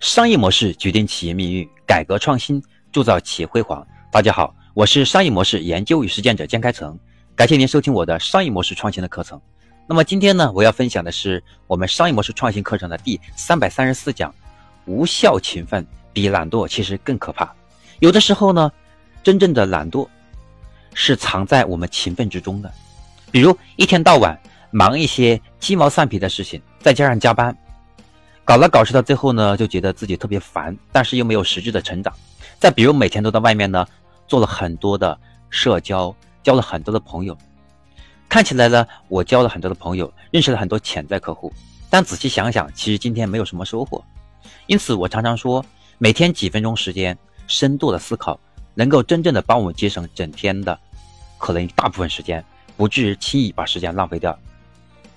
商业模式决定企业命运，改革创新铸造企业辉煌。大家好，我是商业模式研究与实践者江开成，感谢您收听我的商业模式创新的课程。那么今天呢，我要分享的是我们商业模式创新课程的第三百三十四讲：无效勤奋比懒惰其实更可怕。有的时候呢，真正的懒惰是藏在我们勤奋之中的，比如一天到晚忙一些鸡毛蒜皮的事情，再加上加班。搞了搞事到最后呢，就觉得自己特别烦，但是又没有实质的成长。再比如每天都在外面呢，做了很多的社交，交了很多的朋友，看起来呢，我交了很多的朋友，认识了很多潜在客户，但仔细想想，其实今天没有什么收获。因此，我常常说，每天几分钟时间，深度的思考，能够真正的帮我节省整天的可能大部分时间，不至于轻易把时间浪费掉。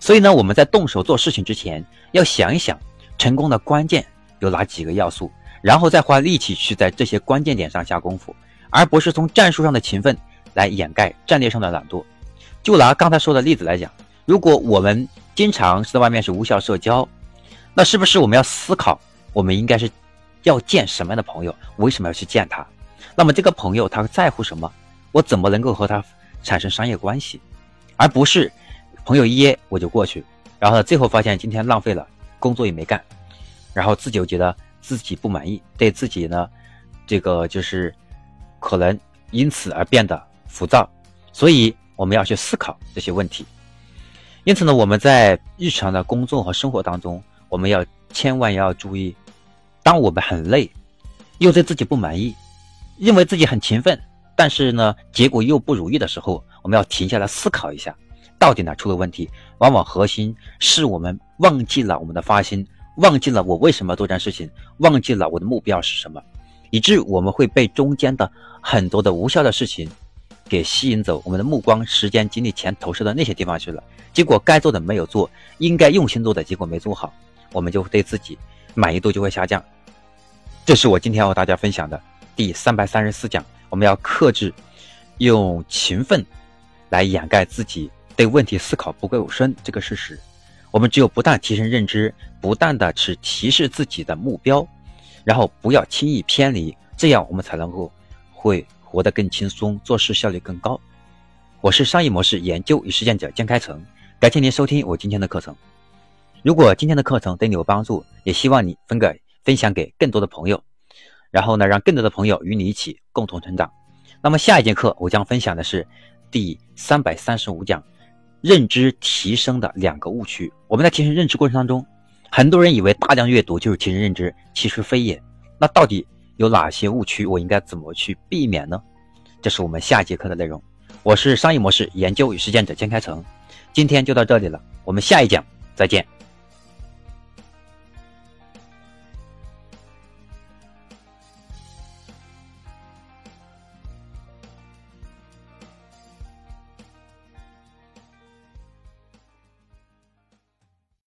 所以呢，我们在动手做事情之前，要想一想。成功的关键有哪几个要素？然后再花力气去在这些关键点上下功夫，而不是从战术上的勤奋来掩盖战略上的懒惰。就拿刚才说的例子来讲，如果我们经常是在外面是无效社交，那是不是我们要思考，我们应该是要见什么样的朋友？为什么要去见他？那么这个朋友他在乎什么？我怎么能够和他产生商业关系？而不是朋友一约我就过去，然后最后发现今天浪费了。工作也没干，然后自己又觉得自己不满意，对自己呢，这个就是可能因此而变得浮躁，所以我们要去思考这些问题。因此呢，我们在日常的工作和生活当中，我们要千万要注意，当我们很累，又对自己不满意，认为自己很勤奋，但是呢，结果又不如意的时候，我们要停下来思考一下。到底哪出了问题？往往核心是我们忘记了我们的发心，忘记了我为什么做这件事情，忘记了我的目标是什么，以致我们会被中间的很多的无效的事情给吸引走，我们的目光、时间、精力、钱投射到那些地方去了。结果该做的没有做，应该用心做的结果没做好，我们就对自己满意度就会下降。这是我今天要和大家分享的第三百三十四讲，我们要克制用勤奋来掩盖自己。对问题思考不够深这个事实，我们只有不断提升认知，不断的去提示自己的目标，然后不要轻易偏离，这样我们才能够会活得更轻松，做事效率更高。我是商业模式研究与实践者江开成，感谢您收听我今天的课程。如果今天的课程对你有帮助，也希望你分给分享给更多的朋友，然后呢，让更多的朋友与你一起共同成长。那么下一节课我将分享的是第三百三十五讲。认知提升的两个误区。我们在提升认知过程当中，很多人以为大量阅读就是提升认知，其实非也。那到底有哪些误区？我应该怎么去避免呢？这是我们下节课的内容。我是商业模式研究与实践者江开成，今天就到这里了，我们下一讲再见。